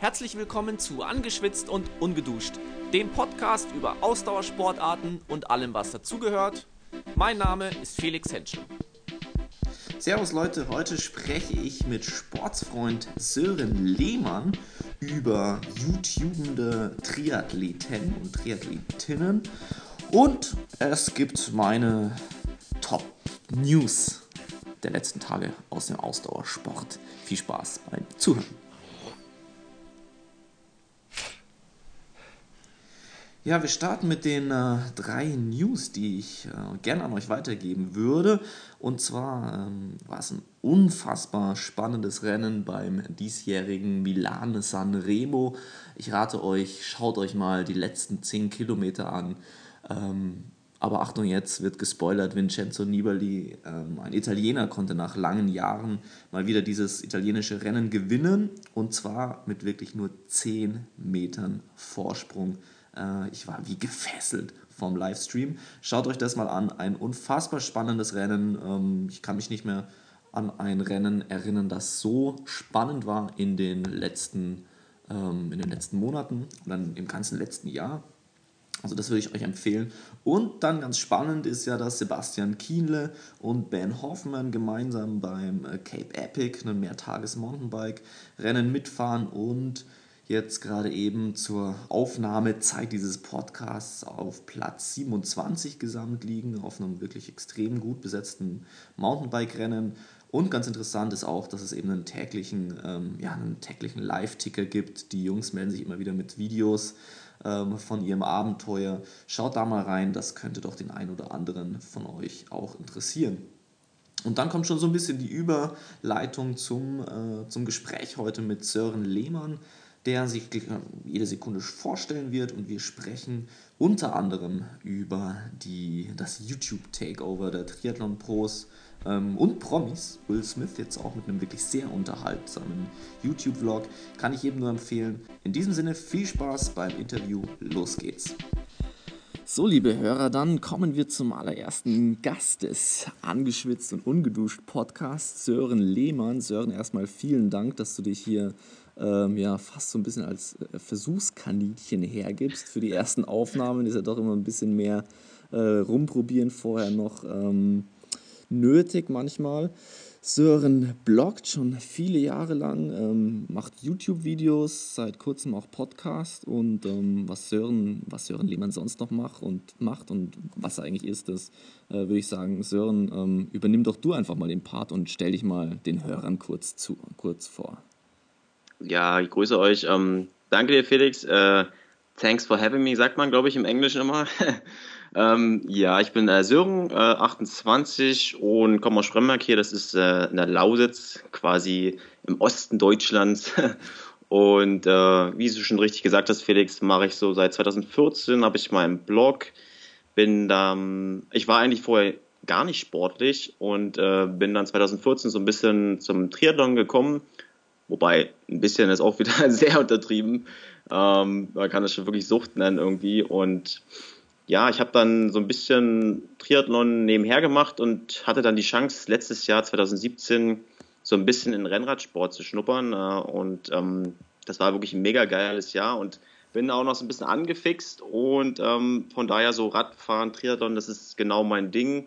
Herzlich willkommen zu Angeschwitzt und Ungeduscht, dem Podcast über Ausdauersportarten und allem, was dazugehört. Mein Name ist Felix Henschel. Servus Leute, heute spreche ich mit Sportsfreund Sören Lehmann über YouTubende Triathleten und Triathletinnen und es gibt meine Top News der letzten Tage aus dem Ausdauersport. Viel Spaß beim Zuhören. Ja, wir starten mit den äh, drei News, die ich äh, gerne an euch weitergeben würde. Und zwar ähm, war es ein unfassbar spannendes Rennen beim diesjährigen Milan San Remo. Ich rate euch, schaut euch mal die letzten 10 Kilometer an. Ähm, aber Achtung, jetzt wird gespoilert, Vincenzo Nibali, ähm, ein Italiener, konnte nach langen Jahren mal wieder dieses italienische Rennen gewinnen und zwar mit wirklich nur 10 Metern Vorsprung. Äh, ich war wie gefesselt vom Livestream. Schaut euch das mal an, ein unfassbar spannendes Rennen. Ähm, ich kann mich nicht mehr an ein Rennen erinnern, das so spannend war in den letzten, ähm, in den letzten Monaten und dann im ganzen letzten Jahr. Also das würde ich euch empfehlen. Und dann ganz spannend ist ja, dass Sebastian Kienle und Ben Hoffmann gemeinsam beim äh, Cape Epic, einem Mehrtages-Mountainbike-Rennen mitfahren und jetzt gerade eben zur Aufnahmezeit dieses Podcasts auf Platz 27 gesamt liegen, auf einem wirklich extrem gut besetzten Mountainbike-Rennen. Und ganz interessant ist auch, dass es eben einen täglichen, ähm, ja, täglichen Live-Ticker gibt. Die Jungs melden sich immer wieder mit Videos ähm, von ihrem Abenteuer. Schaut da mal rein, das könnte doch den einen oder anderen von euch auch interessieren. Und dann kommt schon so ein bisschen die Überleitung zum, äh, zum Gespräch heute mit Sören Lehmann, der sich jede Sekunde vorstellen wird und wir sprechen unter anderem über die, das YouTube-Takeover der Triathlon-Pros ähm, und Promis. Will Smith jetzt auch mit einem wirklich sehr unterhaltsamen YouTube-Vlog. Kann ich jedem nur empfehlen. In diesem Sinne viel Spaß beim Interview. Los geht's. So, liebe Hörer, dann kommen wir zum allerersten Gast des Angeschwitzt und Ungeduscht Podcasts, Sören Lehmann. Sören, erstmal vielen Dank, dass du dich hier ähm, ja, fast so ein bisschen als äh, Versuchskaninchen hergibst. Für die ersten Aufnahmen ist ja doch immer ein bisschen mehr äh, rumprobieren vorher noch. Ähm, nötig manchmal. Sören bloggt schon viele Jahre lang, ähm, macht YouTube-Videos, seit kurzem auch Podcast und ähm, was, Sören, was Sören Lehmann sonst noch macht und, macht und was eigentlich ist, das äh, würde ich sagen, Sören, ähm, übernimm doch du einfach mal den Part und stell dich mal den Hörern kurz, zu, kurz vor. Ja, ich grüße euch. Ähm, danke dir, Felix. Äh, thanks for having me, sagt man, glaube ich, im Englischen immer. Ähm, ja, ich bin äh, Sören, äh, 28 und komme aus Spremberg hier. Das ist äh, in der Lausitz, quasi im Osten Deutschlands. und äh, wie du schon richtig gesagt hast, Felix, mache ich so seit 2014, habe ich meinen Blog. Bin da, ich war eigentlich vorher gar nicht sportlich und äh, bin dann 2014 so ein bisschen zum Triathlon gekommen. Wobei ein bisschen ist auch wieder sehr untertrieben. Ähm, man kann das schon wirklich Sucht nennen irgendwie. Und ja, ich habe dann so ein bisschen Triathlon nebenher gemacht und hatte dann die Chance, letztes Jahr 2017 so ein bisschen in Rennradsport zu schnuppern. Äh, und ähm, das war wirklich ein mega geiles Jahr und bin auch noch so ein bisschen angefixt und ähm, von daher so Radfahren, Triathlon, das ist genau mein Ding.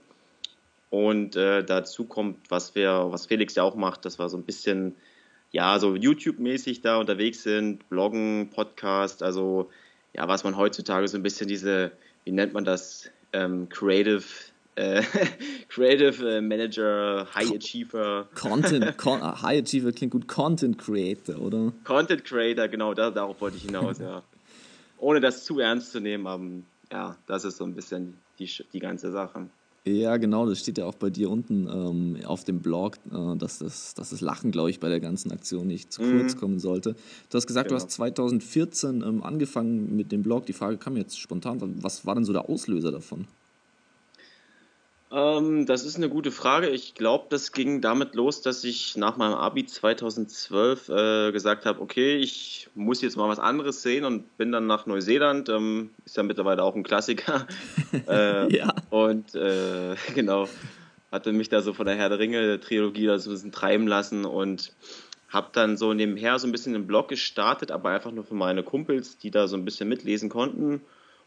Und äh, dazu kommt, was wir, was Felix ja auch macht, dass wir so ein bisschen, ja, so YouTube-mäßig da unterwegs sind, Bloggen, Podcast, also ja, was man heutzutage so ein bisschen diese wie nennt man das, ähm, Creative äh, Creative äh, Manager, High Achiever. Content, Con ah, High Achiever klingt gut, Content Creator, oder? Content Creator, genau, da, darauf wollte ich hinaus, ja. Ohne das zu ernst zu nehmen, aber ja, das ist so ein bisschen die, die ganze Sache. Ja, genau, das steht ja auch bei dir unten ähm, auf dem Blog, äh, dass, das, dass das Lachen, glaube ich, bei der ganzen Aktion nicht zu kurz mhm. kommen sollte. Du hast gesagt, genau. du hast 2014 ähm, angefangen mit dem Blog. Die Frage kam jetzt spontan. Was war denn so der Auslöser davon? Ähm, das ist eine gute Frage. Ich glaube, das ging damit los, dass ich nach meinem Abi 2012 äh, gesagt habe, okay, ich muss jetzt mal was anderes sehen und bin dann nach Neuseeland. Ähm, ist ja mittlerweile auch ein Klassiker. äh, ja. Und äh, genau, hatte mich da so von der Herr der Ringe Trilogie da so ein bisschen treiben lassen und habe dann so nebenher so ein bisschen einen Blog gestartet, aber einfach nur für meine Kumpels, die da so ein bisschen mitlesen konnten.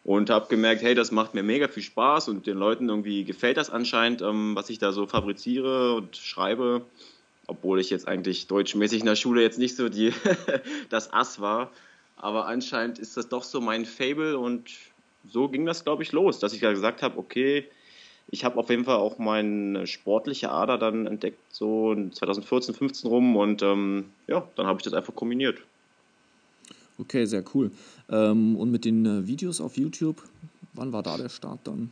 Und habe gemerkt, hey, das macht mir mega viel Spaß und den Leuten irgendwie gefällt das anscheinend, ähm, was ich da so fabriziere und schreibe. Obwohl ich jetzt eigentlich deutschmäßig in der Schule jetzt nicht so die das Ass war. Aber anscheinend ist das doch so mein Fable und so ging das, glaube ich, los, dass ich da gesagt habe, okay, ich habe auf jeden Fall auch meine sportliche Ader dann entdeckt, so 2014, 15 rum und ähm, ja, dann habe ich das einfach kombiniert. Okay, sehr cool. Ähm, und mit den äh, Videos auf YouTube, wann war da der Start dann?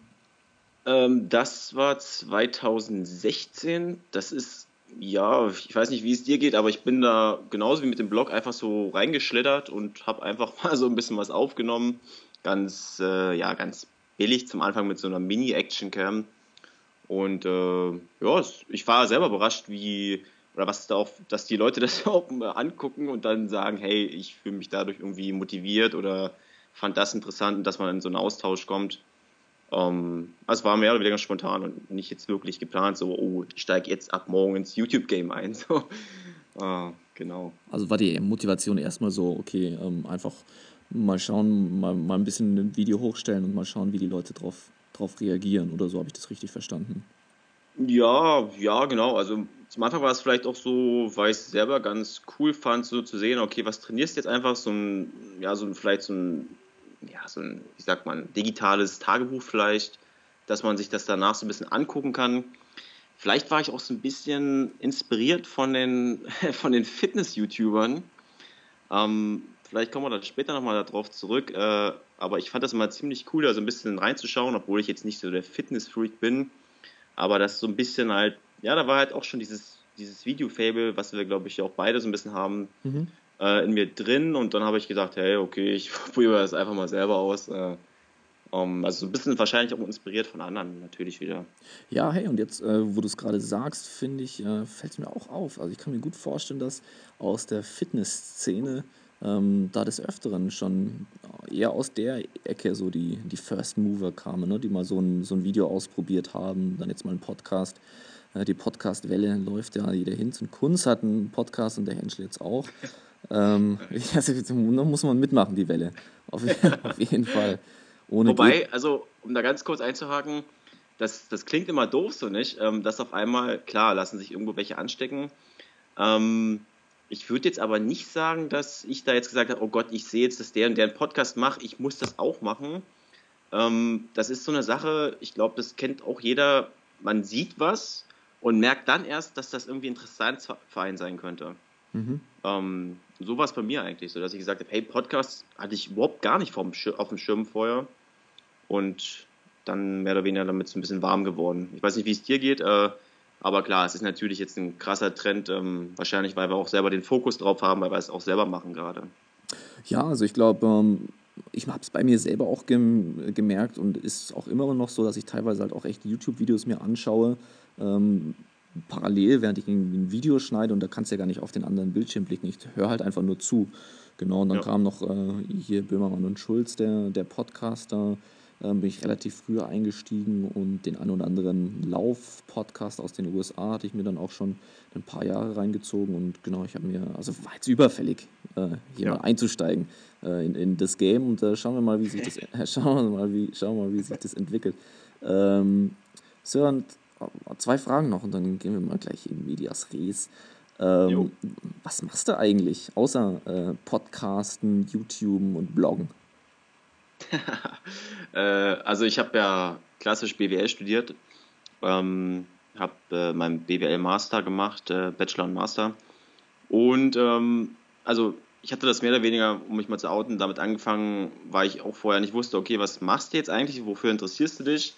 Ähm, das war 2016. Das ist, ja, ich weiß nicht, wie es dir geht, aber ich bin da genauso wie mit dem Blog einfach so reingeschlittert und habe einfach mal so ein bisschen was aufgenommen. Ganz, äh, ja, ganz billig zum Anfang mit so einer Mini-Action-Cam. Und äh, ja, ich war selber überrascht, wie, oder was da auch, dass die Leute das auch angucken und dann sagen, hey, ich fühle mich dadurch irgendwie motiviert oder fand das interessant dass man in so einen Austausch kommt. Ähm, also war mehr oder weniger spontan und nicht jetzt wirklich geplant, so, oh, ich steige jetzt ab morgen ins YouTube-Game ein. So. Äh, genau. Also war die Motivation erstmal so, okay, ähm, einfach mal schauen, mal, mal ein bisschen ein Video hochstellen und mal schauen, wie die Leute drauf, drauf reagieren oder so, habe ich das richtig verstanden? Ja, ja, genau. Also zum Anfang war es vielleicht auch so, weil ich es selber ganz cool fand, so zu sehen, okay, was trainierst du jetzt einfach? So ein, ja, so ein, vielleicht so ein, ja, so ein, wie sagt man, digitales Tagebuch vielleicht, dass man sich das danach so ein bisschen angucken kann. Vielleicht war ich auch so ein bisschen inspiriert von den, von den Fitness-YouTubern. Ähm, Vielleicht kommen wir dann später nochmal darauf zurück. Äh, aber ich fand das immer ziemlich cool, da so ein bisschen reinzuschauen, obwohl ich jetzt nicht so der Fitness-Freak bin. Aber das so ein bisschen halt, ja, da war halt auch schon dieses, dieses Video-Fable, was wir, glaube ich, auch beide so ein bisschen haben, mhm. äh, in mir drin. Und dann habe ich gedacht, hey, okay, ich probiere das einfach mal selber aus. Äh, um, ähm, also so ein bisschen wahrscheinlich auch inspiriert von anderen natürlich wieder. Ja, hey, und jetzt, äh, wo du es gerade sagst, finde ich, äh, fällt es mir auch auf. Also ich kann mir gut vorstellen, dass aus der Fitnessszene ähm, da des Öfteren schon eher aus der Ecke so die, die First Mover kamen, ne? die mal so ein, so ein Video ausprobiert haben, dann jetzt mal einen Podcast. Äh, die Podcast-Welle läuft ja, der Hinz und Kunz hat einen Podcast und der Henschel jetzt auch. ähm, also, da muss man mitmachen, die Welle. Auf, auf jeden Fall. Ohne Wobei, Ge also um da ganz kurz einzuhaken, das, das klingt immer doof so nicht, ähm, dass auf einmal, klar, lassen sich irgendwo welche anstecken. Ähm, ich würde jetzt aber nicht sagen, dass ich da jetzt gesagt habe, oh Gott, ich sehe jetzt, dass der und der einen Podcast macht, ich muss das auch machen. Ähm, das ist so eine Sache, ich glaube, das kennt auch jeder. Man sieht was und merkt dann erst, dass das irgendwie interessant für einen sein könnte. Mhm. Ähm, so war es bei mir eigentlich so, dass ich gesagt habe, hey, Podcast hatte ich überhaupt gar nicht vom auf dem Schirm vorher und dann mehr oder weniger damit so ein bisschen warm geworden. Ich weiß nicht, wie es dir geht. Äh, aber klar, es ist natürlich jetzt ein krasser Trend, ähm, wahrscheinlich, weil wir auch selber den Fokus drauf haben, weil wir es auch selber machen gerade. Ja, also ich glaube, ähm, ich habe es bei mir selber auch gem gemerkt und ist auch immer noch so, dass ich teilweise halt auch echt YouTube-Videos mir anschaue. Ähm, parallel, während ich ein Video schneide und da kannst du ja gar nicht auf den anderen Bildschirm blicken. Ich höre halt einfach nur zu. Genau, und dann ja. kam noch äh, hier Böhmermann und Schulz, der, der Podcaster ähm, bin ich relativ früh eingestiegen und den einen oder anderen Lauf-Podcast aus den USA hatte ich mir dann auch schon ein paar Jahre reingezogen und genau, ich habe mir, also war jetzt überfällig, äh, hier ja. mal einzusteigen äh, in, in das Game und äh, schauen wir mal, wie sich das, äh, schauen wir mal, wie, schauen wir mal, wie sich das entwickelt. Ähm, Sören, zwei Fragen noch und dann gehen wir mal gleich in Medias Res. Ähm, was machst du eigentlich außer äh, Podcasten, YouTube und Bloggen? äh, also ich habe ja klassisch BWL studiert, ähm, habe äh, meinen BWL Master gemacht, äh, Bachelor und Master. Und ähm, also ich hatte das mehr oder weniger, um mich mal zu outen, damit angefangen, weil ich auch vorher nicht wusste, okay, was machst du jetzt eigentlich, wofür interessierst du dich?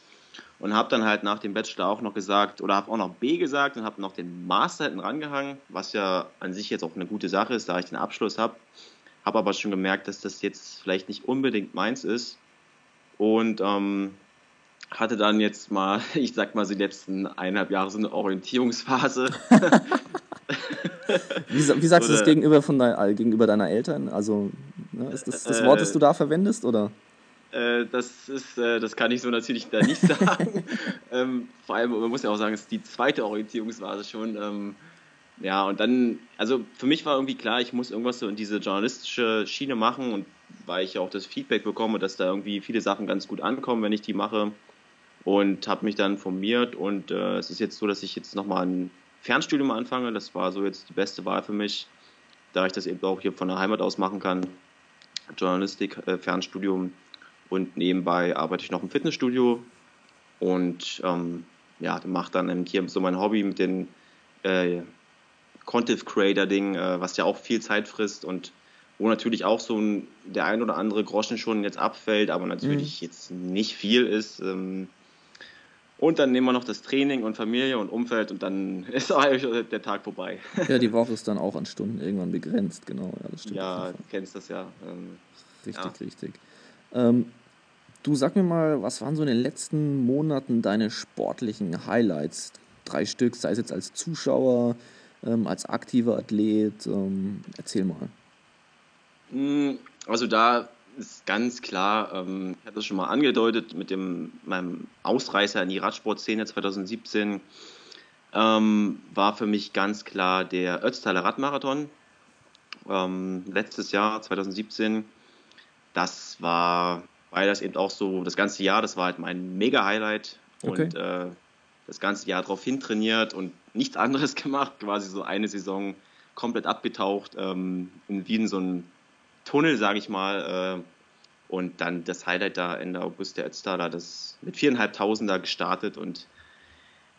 Und habe dann halt nach dem Bachelor auch noch gesagt, oder habe auch noch B gesagt und habe noch den Master hinten rangehangen, was ja an sich jetzt auch eine gute Sache ist, da ich den Abschluss habe habe aber schon gemerkt, dass das jetzt vielleicht nicht unbedingt meins ist und ähm, hatte dann jetzt mal, ich sag mal, so die letzten eineinhalb Jahre so eine Orientierungsphase. wie, wie, sagst du das gegenüber, von dein, gegenüber deiner Eltern? Also ne, ist das das Wort, das du da verwendest, oder? Äh, das ist, äh, das kann ich so natürlich da nicht sagen. ähm, vor allem, man muss ja auch sagen, es ist die zweite Orientierungsphase schon. Ähm, ja, und dann, also für mich war irgendwie klar, ich muss irgendwas so in diese journalistische Schiene machen und weil ich ja auch das Feedback bekomme, dass da irgendwie viele Sachen ganz gut ankommen, wenn ich die mache und habe mich dann formiert und äh, es ist jetzt so, dass ich jetzt nochmal ein Fernstudium anfange. Das war so jetzt die beste Wahl für mich, da ich das eben auch hier von der Heimat aus machen kann. Journalistik, äh, Fernstudium und nebenbei arbeite ich noch im Fitnessstudio und ähm, ja, mache dann eben hier so mein Hobby mit den äh, Content Creator Ding, äh, was ja auch viel Zeit frisst und wo natürlich auch so ein, der ein oder andere Groschen schon jetzt abfällt, aber natürlich mhm. jetzt nicht viel ist. Ähm, und dann nehmen wir noch das Training und Familie und Umfeld und dann ist eigentlich der Tag vorbei. Ja, die Woche ist dann auch an Stunden irgendwann begrenzt, genau. Ja, das stimmt. Ja, du kennst das ja. Ähm, richtig, ja. richtig. Ähm, du sag mir mal, was waren so in den letzten Monaten deine sportlichen Highlights? Drei Stück, sei es jetzt als Zuschauer, ähm, als aktiver Athlet. Ähm, erzähl mal. Hm, also da ist ganz klar, ähm, ich hatte das schon mal angedeutet mit dem, meinem Ausreißer in die Radsportszene 2017, ähm, war für mich ganz klar der Ötztaler Radmarathon. Ähm, letztes Jahr, 2017, das war, weil das eben auch so, das ganze Jahr, das war halt mein Mega-Highlight okay. und äh, das ganze Jahr darauf hin trainiert und nichts anderes gemacht, quasi so eine Saison komplett abgetaucht, ähm, in Wien so ein Tunnel, sage ich mal. Äh, und dann das Highlight da Ende August der Ötztaler, das mit viereinhalbtausend da gestartet und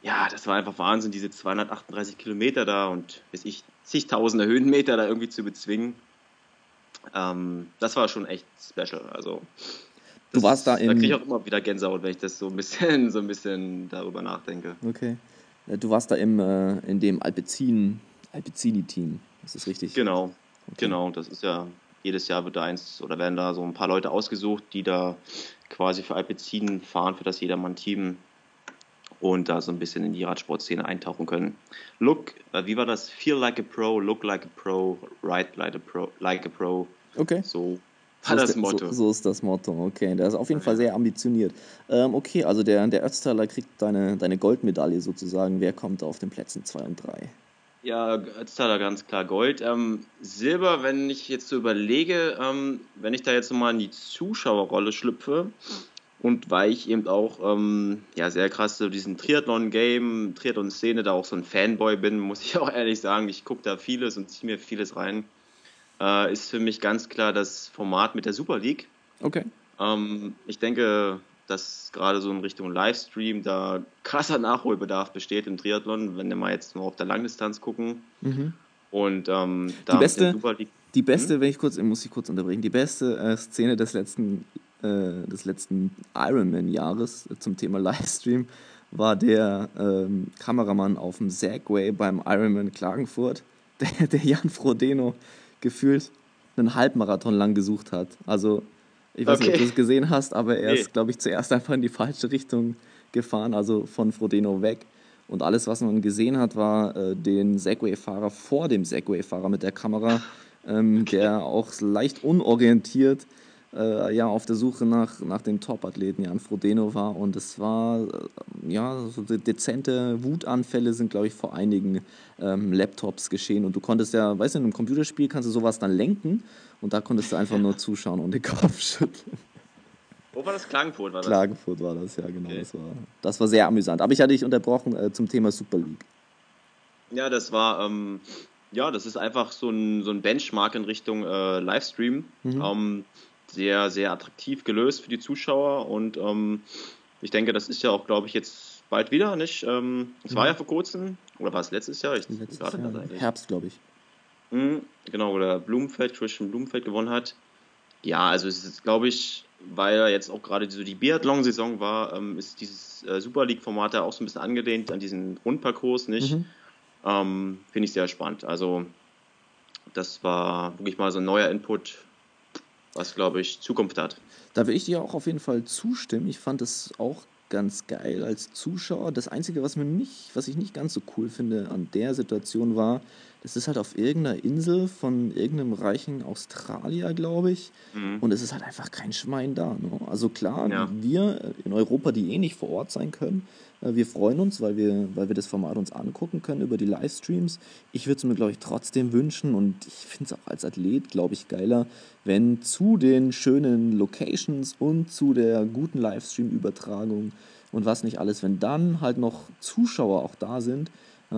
ja, das war einfach Wahnsinn, diese 238 Kilometer da und bis ich zigtausende Höhenmeter da irgendwie zu bezwingen. Ähm, das war schon echt special. Also du warst da in. Da kriege ich auch immer wieder Gänsehaut, wenn ich das so ein bisschen, so ein bisschen darüber nachdenke. Okay. Du warst da im, äh, in dem Alpecin, Alpecini-Team, ist das richtig? Genau, okay. genau. Das ist ja jedes Jahr wird da eins oder werden da so ein paar Leute ausgesucht, die da quasi für Alpecin fahren, für das Jedermann-Team und da so ein bisschen in die Radsportszene eintauchen können. Look, äh, wie war das? Feel like a Pro, look like a Pro, ride like a Pro. Like a pro. Okay. So war das Motto. So, so, ist das Motto, okay. Der ist auf jeden Fall sehr ambitioniert. Ähm, okay, also der, der Ötztaler kriegt deine, deine Goldmedaille sozusagen. Wer kommt auf den Plätzen 2 und 3? Ja, jetzt hat er ganz klar Gold. Ähm, Silber, wenn ich jetzt so überlege, ähm, wenn ich da jetzt nochmal in die Zuschauerrolle schlüpfe und weil ich eben auch ähm, ja, sehr krass so diesen Triathlon-Game, Triathlon-Szene da auch so ein Fanboy bin, muss ich auch ehrlich sagen, ich gucke da vieles und ziehe mir vieles rein, äh, ist für mich ganz klar das Format mit der Super League. Okay. Ähm, ich denke, dass gerade so in Richtung Livestream da krasser Nachholbedarf besteht im Triathlon, wenn wir mal jetzt nur auf der Langdistanz gucken. Mhm. Und ähm, da die beste, die beste, mhm. wenn ich kurz, muss ich kurz unterbrechen, die beste äh, Szene des letzten, äh, des letzten Ironman-Jahres zum Thema Livestream war der ähm, Kameramann auf dem Segway beim Ironman Klagenfurt, der, der Jan Frodeno gefühlt einen Halbmarathon lang gesucht hat. Also ich weiß okay. nicht, ob du es gesehen hast, aber er nee. ist, glaube ich, zuerst einfach in die falsche Richtung gefahren, also von Frodeno weg. Und alles, was man gesehen hat, war äh, den Segway-Fahrer vor dem Segway-Fahrer mit der Kamera, ähm, okay. der auch leicht unorientiert äh, ja, auf der Suche nach, nach dem Top-Athleten Jan Frodeno war. Und es war, äh, ja, so dezente Wutanfälle sind, glaube ich, vor einigen ähm, Laptops geschehen. Und du konntest ja, weißt du, in einem Computerspiel kannst du sowas dann lenken und da konntest du einfach nur zuschauen und den Kopf schütteln. Wo war das? Klagenfurt war das? Klagenfurt war das, ja, genau. Okay. Das, war, das war sehr amüsant. Aber ich hatte dich unterbrochen äh, zum Thema Super League. Ja, das war, ähm, ja, das ist einfach so ein, so ein Benchmark in Richtung äh, Livestream. Mhm. Ähm, sehr, sehr attraktiv gelöst für die Zuschauer und ähm, ich denke, das ist ja auch, glaube ich, jetzt bald wieder, nicht? Ähm, es mhm. war ja vor kurzem, oder war es letztes Jahr? Ich, letztes Jahr, Herbst, glaube ich. Mhm, genau, wo der Blumenfeld, Christian Blumenfeld gewonnen hat. Ja, also es ist, glaube ich, weil ja jetzt auch gerade so die Biathlon-Saison war, ähm, ist dieses äh, Super League-Format ja auch so ein bisschen angelehnt an diesen Rundparcours, nicht? Mhm. Ähm, Finde ich sehr spannend. Also, das war wirklich mal so ein neuer Input was, glaube ich, Zukunft hat. Da will ich dir auch auf jeden Fall zustimmen. Ich fand es auch ganz geil als Zuschauer. Das Einzige, was, mir nicht, was ich nicht ganz so cool finde an der Situation war, es ist halt auf irgendeiner Insel von irgendeinem reichen Australier, glaube ich. Mhm. Und es ist halt einfach kein Schwein da. Ne? Also klar, ja. wir in Europa, die eh nicht vor Ort sein können, äh, wir freuen uns, weil wir, weil wir das Format uns angucken können über die Livestreams. Ich würde es mir, glaube ich, trotzdem wünschen und ich finde es auch als Athlet, glaube ich, geiler, wenn zu den schönen Locations und zu der guten Livestream-Übertragung und was nicht alles, wenn dann halt noch Zuschauer auch da sind,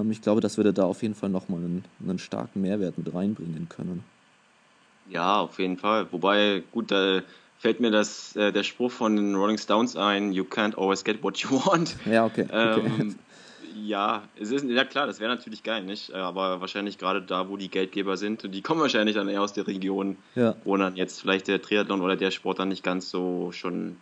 ich glaube, das würde da auf jeden Fall nochmal einen, einen starken Mehrwert mit reinbringen können. Ja, auf jeden Fall. Wobei, gut, da fällt mir das, äh, der Spruch von den Rolling Stones ein, you can't always get what you want. Ja, okay. okay. Ähm, ja, es ist, ja klar, das wäre natürlich geil, nicht? Aber wahrscheinlich gerade da, wo die Geldgeber sind, und die kommen wahrscheinlich dann eher aus der Region, ja. wo dann jetzt vielleicht der Triathlon oder der Sport dann nicht ganz so schon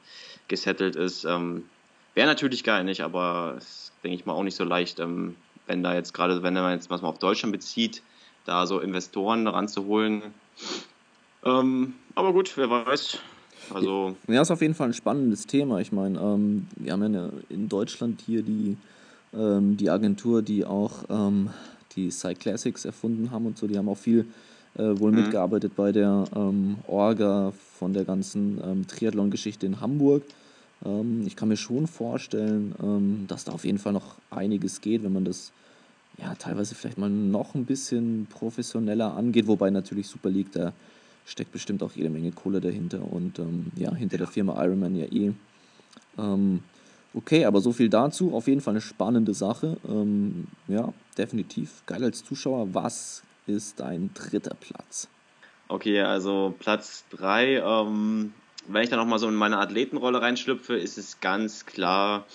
gesettelt ist. Ähm, wäre natürlich geil, nicht? Aber ist, denke ich mal, auch nicht so leicht, ähm, wenn da jetzt gerade, wenn man jetzt was mal auf Deutschland bezieht, da so Investoren ranzuholen. Ähm, aber gut, wer weiß. Also ja, ist auf jeden Fall ein spannendes Thema. Ich meine, ähm, wir haben ja in Deutschland hier die, ähm, die Agentur, die auch ähm, die Cyclassics erfunden haben und so. Die haben auch viel äh, wohl mhm. mitgearbeitet bei der ähm, Orga von der ganzen ähm, Triathlon-Geschichte in Hamburg. Ähm, ich kann mir schon vorstellen, ähm, dass da auf jeden Fall noch einiges geht, wenn man das ja teilweise vielleicht mal noch ein bisschen professioneller angeht, wobei natürlich Super League, da steckt bestimmt auch jede Menge Kohle dahinter und ähm, ja, hinter der Firma Ironman ja eh. Ähm, okay, aber so viel dazu. Auf jeden Fall eine spannende Sache. Ähm, ja, definitiv. Geil als Zuschauer. Was ist dein dritter Platz? Okay, also Platz 3 ähm, wenn ich da nochmal so in meine Athletenrolle reinschlüpfe, ist es ganz klar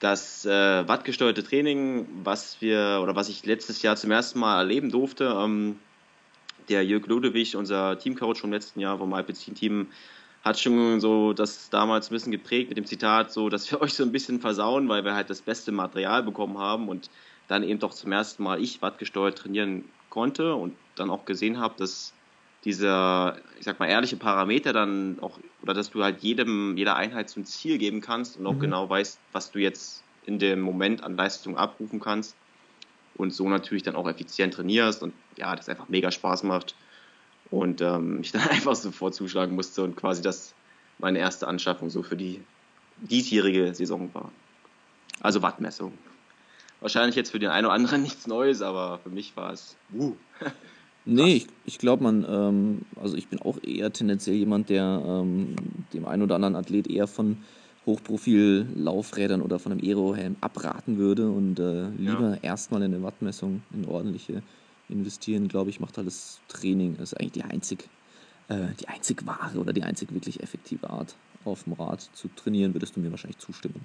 das äh, wattgesteuerte Training, was wir oder was ich letztes Jahr zum ersten Mal erleben durfte. Ähm, der Jörg Ludewig, unser Teamcoach vom letzten Jahr vom Alpecin-Team, hat schon so das damals ein bisschen geprägt mit dem Zitat, so, dass wir euch so ein bisschen versauen, weil wir halt das beste Material bekommen haben und dann eben doch zum ersten Mal ich wattgesteuert trainieren konnte und dann auch gesehen habe, dass dieser, ich sag mal, ehrliche Parameter dann auch, oder dass du halt jedem, jeder Einheit so ein Ziel geben kannst und auch mhm. genau weißt, was du jetzt in dem Moment an Leistung abrufen kannst und so natürlich dann auch effizient trainierst und ja, das einfach mega Spaß macht und ähm, ich dann einfach sofort zuschlagen musste und quasi das meine erste Anschaffung so für die diesjährige Saison war. Also Wattmessung. Wahrscheinlich jetzt für den einen oder anderen nichts Neues, aber für mich war es, uh, Nee, ich, ich glaube, man, ähm, also ich bin auch eher tendenziell jemand, der ähm, dem einen oder anderen Athlet eher von Hochprofil-Laufrädern oder von einem Aerohelm abraten würde und äh, lieber ja. erstmal in eine Wattmessung, in ordentliche investieren, glaube ich, macht alles Training. Das ist eigentlich die einzig, äh, die einzig wahre oder die einzig wirklich effektive Art, auf dem Rad zu trainieren, würdest du mir wahrscheinlich zustimmen.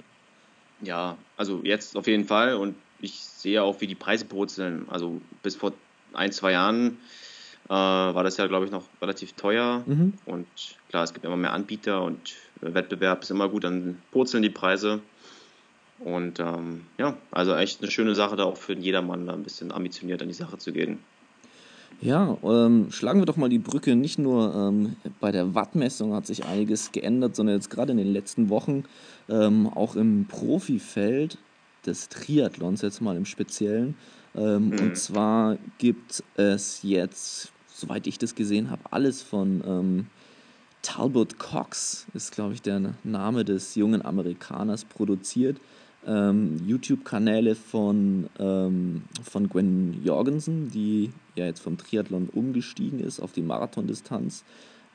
Ja, also jetzt auf jeden Fall und ich sehe auch, wie die Preise purzeln. Also bis vor ein, zwei Jahren äh, war das ja, glaube ich, noch relativ teuer. Mhm. Und klar, es gibt immer mehr Anbieter und äh, Wettbewerb ist immer gut, dann purzeln die Preise. Und ähm, ja, also echt eine schöne Sache, da auch für jedermann da ein bisschen ambitioniert an die Sache zu gehen. Ja, ähm, schlagen wir doch mal die Brücke. Nicht nur ähm, bei der Wattmessung hat sich einiges geändert, sondern jetzt gerade in den letzten Wochen ähm, auch im Profifeld des Triathlons jetzt mal im Speziellen ähm, mhm. Und zwar gibt es jetzt, soweit ich das gesehen habe, alles von ähm, Talbot Cox, ist glaube ich der Name des jungen Amerikaners, produziert. Ähm, YouTube-Kanäle von, ähm, von Gwen Jorgensen, die ja jetzt vom Triathlon umgestiegen ist auf die Marathondistanz,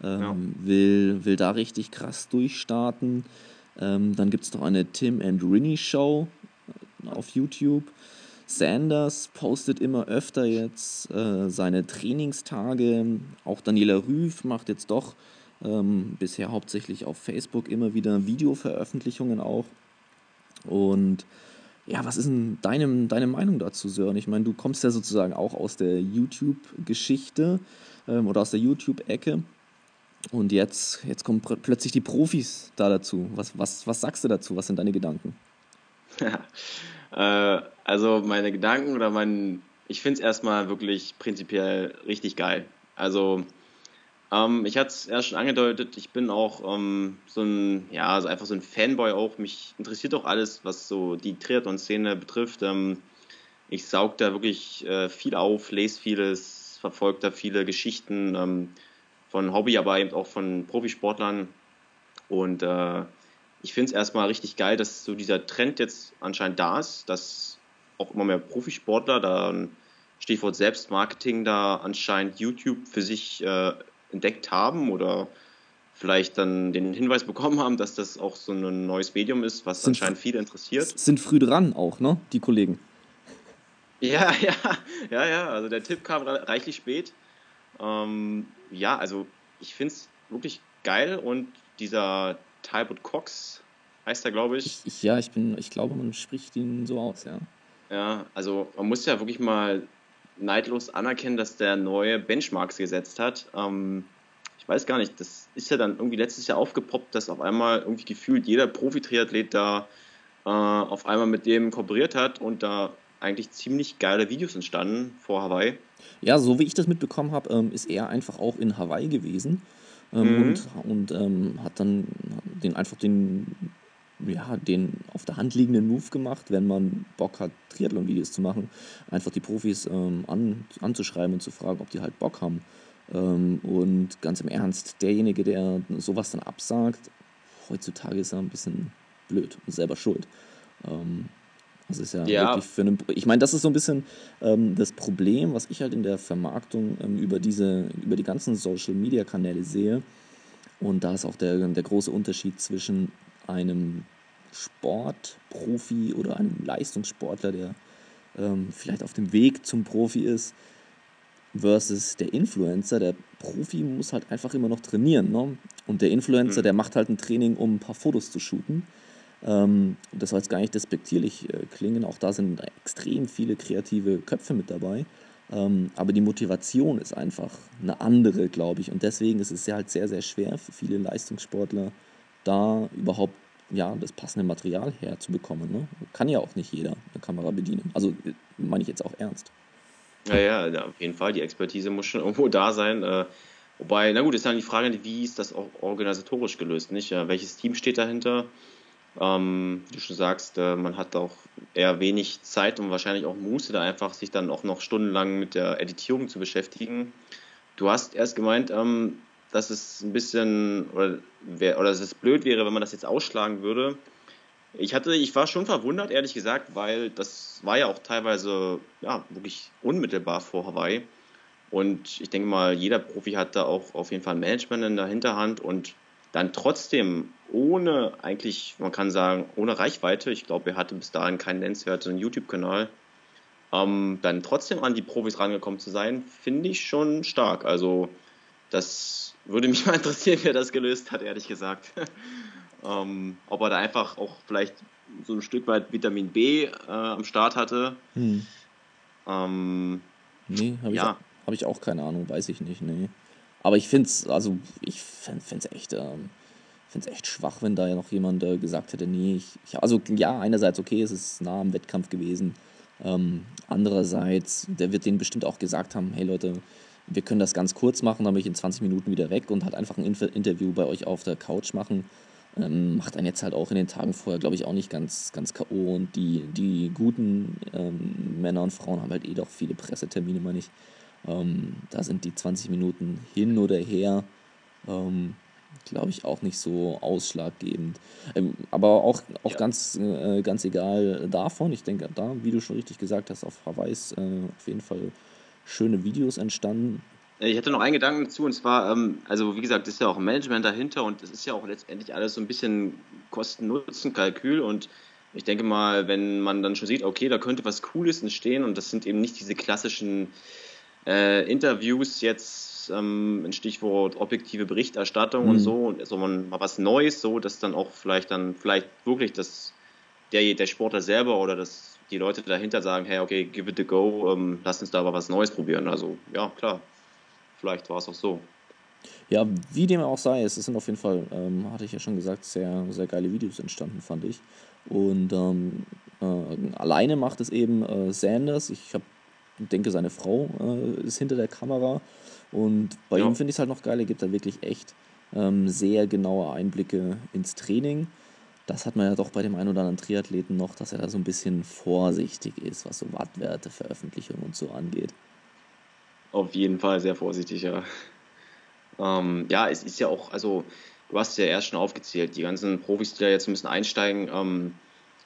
ähm, ja. will, will da richtig krass durchstarten. Ähm, dann gibt es noch eine Tim and Rinny Show auf YouTube. Sanders postet immer öfter jetzt äh, seine Trainingstage. Auch Daniela Rüff macht jetzt doch ähm, bisher hauptsächlich auf Facebook immer wieder Videoveröffentlichungen auch. Und ja, was ist denn deine, deine Meinung dazu, Sören? Ich meine, du kommst ja sozusagen auch aus der YouTube-Geschichte ähm, oder aus der YouTube-Ecke. Und jetzt, jetzt kommen plötzlich die Profis da dazu. Was, was, was sagst du dazu? Was sind deine Gedanken? äh, also meine Gedanken oder mein, ich finde es erstmal wirklich prinzipiell richtig geil. Also ähm, ich hatte es erst schon angedeutet, ich bin auch ähm, so ein, ja, also einfach so ein Fanboy auch. Mich interessiert auch alles, was so die Triathlon-Szene betrifft. Ähm, ich saug da wirklich äh, viel auf, lese vieles, verfolge da viele Geschichten ähm, von Hobby, aber eben auch von Profisportlern. Und äh, ich finde es erstmal richtig geil, dass so dieser Trend jetzt anscheinend da ist, dass auch immer mehr Profisportler, da Stichwort Selbstmarketing, da anscheinend YouTube für sich äh, entdeckt haben oder vielleicht dann den Hinweis bekommen haben, dass das auch so ein neues Medium ist, was sind, anscheinend viele interessiert. Sind früh dran auch, ne? Die Kollegen. Ja, ja, ja, ja. Also der Tipp kam reichlich spät. Ähm, ja, also ich finde es wirklich geil und dieser Talbot Cox heißt er, glaube ich. ich. Ja, ich bin, ich glaube, man spricht ihn so aus, ja. Ja, also man muss ja wirklich mal neidlos anerkennen, dass der neue Benchmarks gesetzt hat. Ähm, ich weiß gar nicht, das ist ja dann irgendwie letztes Jahr aufgepoppt, dass auf einmal irgendwie gefühlt jeder Profi-Triathlet da äh, auf einmal mit dem kooperiert hat und da eigentlich ziemlich geile Videos entstanden vor Hawaii. Ja, so wie ich das mitbekommen habe, ähm, ist er einfach auch in Hawaii gewesen ähm, mhm. und, und ähm, hat dann den einfach den ja, den auf der Hand liegenden Move gemacht, wenn man Bock hat, Triathlon-Videos zu machen, einfach die Profis ähm, an, anzuschreiben und zu fragen, ob die halt Bock haben. Ähm, und ganz im Ernst, derjenige, der sowas dann absagt, heutzutage ist er ein bisschen blöd und selber schuld. Das ist ja, ja, wirklich für einen. Ich meine, das ist so ein bisschen ähm, das Problem, was ich halt in der Vermarktung ähm, über diese, über die ganzen Social Media Kanäle sehe. Und da ist auch der, der große Unterschied zwischen einem Sportprofi oder einem Leistungssportler, der ähm, vielleicht auf dem Weg zum Profi ist, versus der Influencer. Der Profi muss halt einfach immer noch trainieren. Ne? Und der Influencer, mhm. der macht halt ein Training, um ein paar Fotos zu shooten. Ähm, das soll jetzt gar nicht despektierlich äh, klingen. Auch da sind extrem viele kreative Köpfe mit dabei. Ähm, aber die Motivation ist einfach eine andere, glaube ich. Und deswegen ist es ja halt sehr, sehr schwer für viele Leistungssportler, da überhaupt ja, das passende Material herzubekommen. Ne? Kann ja auch nicht jeder eine Kamera bedienen. Also meine ich jetzt auch ernst. Ja, ja, ja, auf jeden Fall. Die Expertise muss schon irgendwo da sein. Äh, wobei, na gut, ist dann die Frage, wie ist das auch organisatorisch gelöst? Nicht? Ja, welches Team steht dahinter? Ähm, wie du schon sagst, äh, man hat auch eher wenig Zeit und wahrscheinlich auch Muße, da einfach sich dann auch noch stundenlang mit der Editierung zu beschäftigen. Du hast erst gemeint, ähm, dass es ein bisschen oder, wär, oder dass es blöd wäre, wenn man das jetzt ausschlagen würde. Ich hatte, ich war schon verwundert, ehrlich gesagt, weil das war ja auch teilweise ja wirklich unmittelbar vor Hawaii. Und ich denke mal, jeder Profi hat da auch auf jeden Fall ein Management in der Hinterhand und dann trotzdem ohne eigentlich, man kann sagen, ohne Reichweite, ich glaube, er hatte bis dahin keinen nennenswerten YouTube-Kanal, ähm, dann trotzdem an die Profis rangekommen zu sein, finde ich schon stark. Also das würde mich mal interessieren, wer das gelöst hat, ehrlich gesagt. ähm, ob er da einfach auch vielleicht so ein Stück weit Vitamin B äh, am Start hatte. Hm. Ähm, nee, habe ja. ich, hab ich auch keine Ahnung, weiß ich nicht, nee. Aber ich finde es, also echt, ähm, echt schwach, wenn da ja noch jemand äh, gesagt hätte, nee, ich, ich, also ja, einerseits okay, es ist nah am Wettkampf gewesen. Ähm, andererseits, der wird denen bestimmt auch gesagt haben, hey Leute, wir können das ganz kurz machen, dann bin ich in 20 Minuten wieder weg und halt einfach ein Interview bei euch auf der Couch machen. Ähm, macht einen jetzt halt auch in den Tagen vorher, glaube ich, auch nicht ganz, ganz K.O. Und die, die guten ähm, Männer und Frauen haben halt eh doch viele Pressetermine, meine ich. Ähm, da sind die 20 Minuten hin oder her, ähm, glaube ich, auch nicht so ausschlaggebend. Ähm, aber auch, auch ja. ganz, äh, ganz egal davon. Ich denke, da, wie du schon richtig gesagt hast, auf Hawaii ist äh, auf jeden Fall schöne Videos entstanden. Ich hätte noch einen Gedanken dazu, und zwar, ähm, also wie gesagt, ist ja auch ein Management dahinter und es ist ja auch letztendlich alles so ein bisschen Kosten-Nutzen-Kalkül und ich denke mal, wenn man dann schon sieht, okay, da könnte was Cooles entstehen und das sind eben nicht diese klassischen äh, Interviews jetzt, ähm, ein Stichwort objektive Berichterstattung mhm. und so, sondern mal was Neues, so dass dann auch vielleicht dann vielleicht wirklich das der, der Sportler selber oder das die Leute dahinter sagen, hey, okay, give it a go, ähm, lass uns da aber was Neues probieren. Also ja, klar, vielleicht war es auch so. Ja, wie dem auch sei, es sind auf jeden Fall, ähm, hatte ich ja schon gesagt, sehr, sehr geile Videos entstanden, fand ich. Und ähm, äh, alleine macht es eben äh, Sanders. Ich hab, denke, seine Frau äh, ist hinter der Kamera. Und bei ja. ihm finde ich es halt noch geil, er gibt da wirklich echt ähm, sehr genaue Einblicke ins Training das hat man ja doch bei dem einen oder anderen Triathleten noch, dass er da so ein bisschen vorsichtig ist, was so Wattwerte, Veröffentlichungen und so angeht. Auf jeden Fall sehr vorsichtig, ja. Ähm, ja, es ist ja auch, also du hast ja erst schon aufgezählt, die ganzen Profis, die da jetzt ein bisschen einsteigen. Ähm,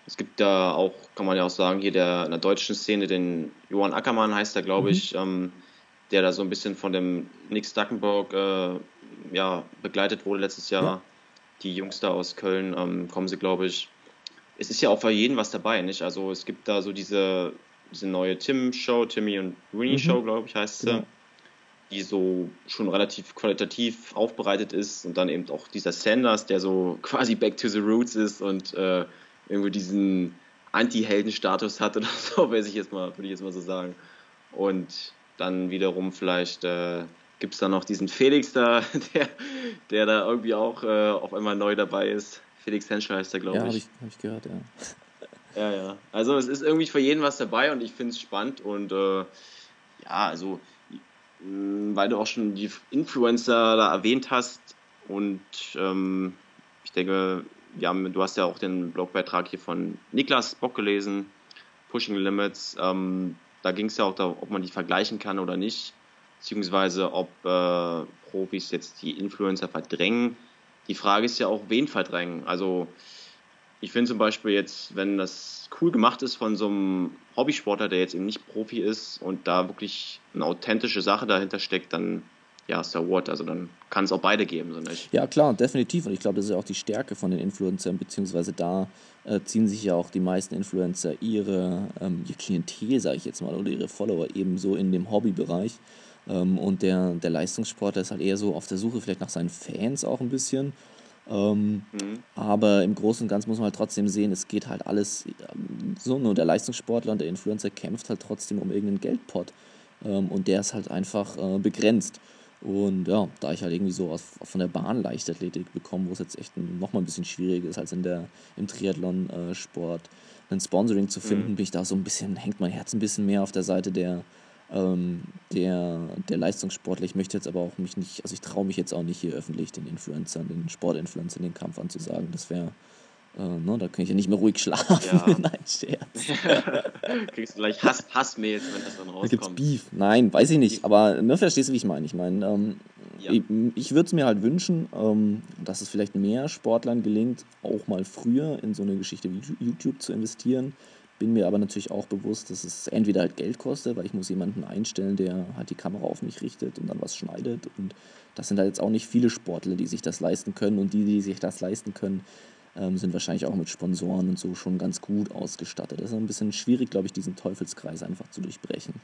es gibt da auch, kann man ja auch sagen, hier der in der deutschen Szene, den Johann Ackermann heißt er, glaube mhm. ich, ähm, der da so ein bisschen von dem Nick Stackenburg äh, ja, begleitet wurde letztes Jahr. Ja. Die Jungs da aus Köln ähm, kommen sie, glaube ich. Es ist ja auch für jeden was dabei, nicht? Also es gibt da so diese, diese neue Tim-Show, Timmy und Winnie Show, mhm. glaube ich, heißt sie. Genau die so schon relativ qualitativ aufbereitet ist und dann eben auch dieser Sanders, der so quasi back to the roots ist und äh, irgendwie diesen Anti-Helden-Status hat oder so, weiß ich jetzt mal, würde ich jetzt mal so sagen. Und dann wiederum vielleicht äh, gibt es da noch diesen Felix da, der, der da irgendwie auch äh, auf einmal neu dabei ist. Felix Henschel heißt der, glaube ja, ich. Ja, habe ich, hab gehört, ja. Ja, ja. Also es ist irgendwie für jeden was dabei und ich finde es spannend und äh, ja, also weil du auch schon die Influencer da erwähnt hast und ähm, ich denke, wir du hast ja auch den Blogbeitrag hier von Niklas Bock gelesen, Pushing Limits. Ähm, da ging es ja auch darum, ob man die vergleichen kann oder nicht, beziehungsweise ob äh, Profis jetzt die Influencer verdrängen. Die Frage ist ja auch, wen verdrängen. Also ich finde zum Beispiel jetzt, wenn das cool gemacht ist von so einem Hobbysportler, der jetzt eben nicht Profi ist und da wirklich eine authentische Sache dahinter steckt, dann ja, so what, also dann kann es auch beide geben, so nicht? Ja, klar, definitiv. Und ich glaube, das ist ja auch die Stärke von den Influencern, beziehungsweise da äh, ziehen sich ja auch die meisten Influencer ihre, ähm, ihr Klientel, sage ich jetzt mal, oder ihre Follower ebenso in dem Hobbybereich. Ähm, und der, der Leistungssportler ist halt eher so auf der Suche vielleicht nach seinen Fans auch ein bisschen ähm, mhm. Aber im Großen und Ganzen muss man halt trotzdem sehen, es geht halt alles ähm, so, nur der Leistungssportler und der Influencer kämpft halt trotzdem um irgendeinen Geldpot. Ähm, und der ist halt einfach äh, begrenzt. Und ja, da ich halt irgendwie so aus, von der Bahn Leichtathletik bekomme, wo es jetzt echt nochmal ein bisschen schwieriger ist als in der, im Triathlon-Sport, äh, ein Sponsoring zu finden, mhm. bin ich da so ein bisschen, hängt mein Herz ein bisschen mehr auf der Seite der, ähm, der, der Leistungssportler. Ich möchte jetzt aber auch mich nicht, also ich traue mich jetzt auch nicht hier öffentlich den Influencern, den Sportinfluencern den Kampf anzusagen. Das wäre, äh, ne, da kann ich ja nicht mehr ruhig schlafen. Ja. Nein, Scherz. Kriegst du gleich Hass, Hassmails, wenn das dann rauskommt. Da gibt's Beef. Nein, weiß ich nicht. Aber ne, verstehst du, wie ich meine? Ich meine, ähm, ja. ich, ich würde es mir halt wünschen, ähm, dass es vielleicht mehr Sportlern gelingt, auch mal früher in so eine Geschichte wie YouTube zu investieren bin mir aber natürlich auch bewusst, dass es entweder halt Geld kostet, weil ich muss jemanden einstellen, der halt die Kamera auf mich richtet und dann was schneidet. Und das sind halt jetzt auch nicht viele Sportler, die sich das leisten können. Und die, die sich das leisten können, ähm, sind wahrscheinlich auch mit Sponsoren und so schon ganz gut ausgestattet. Das ist ein bisschen schwierig, glaube ich, diesen Teufelskreis einfach zu durchbrechen.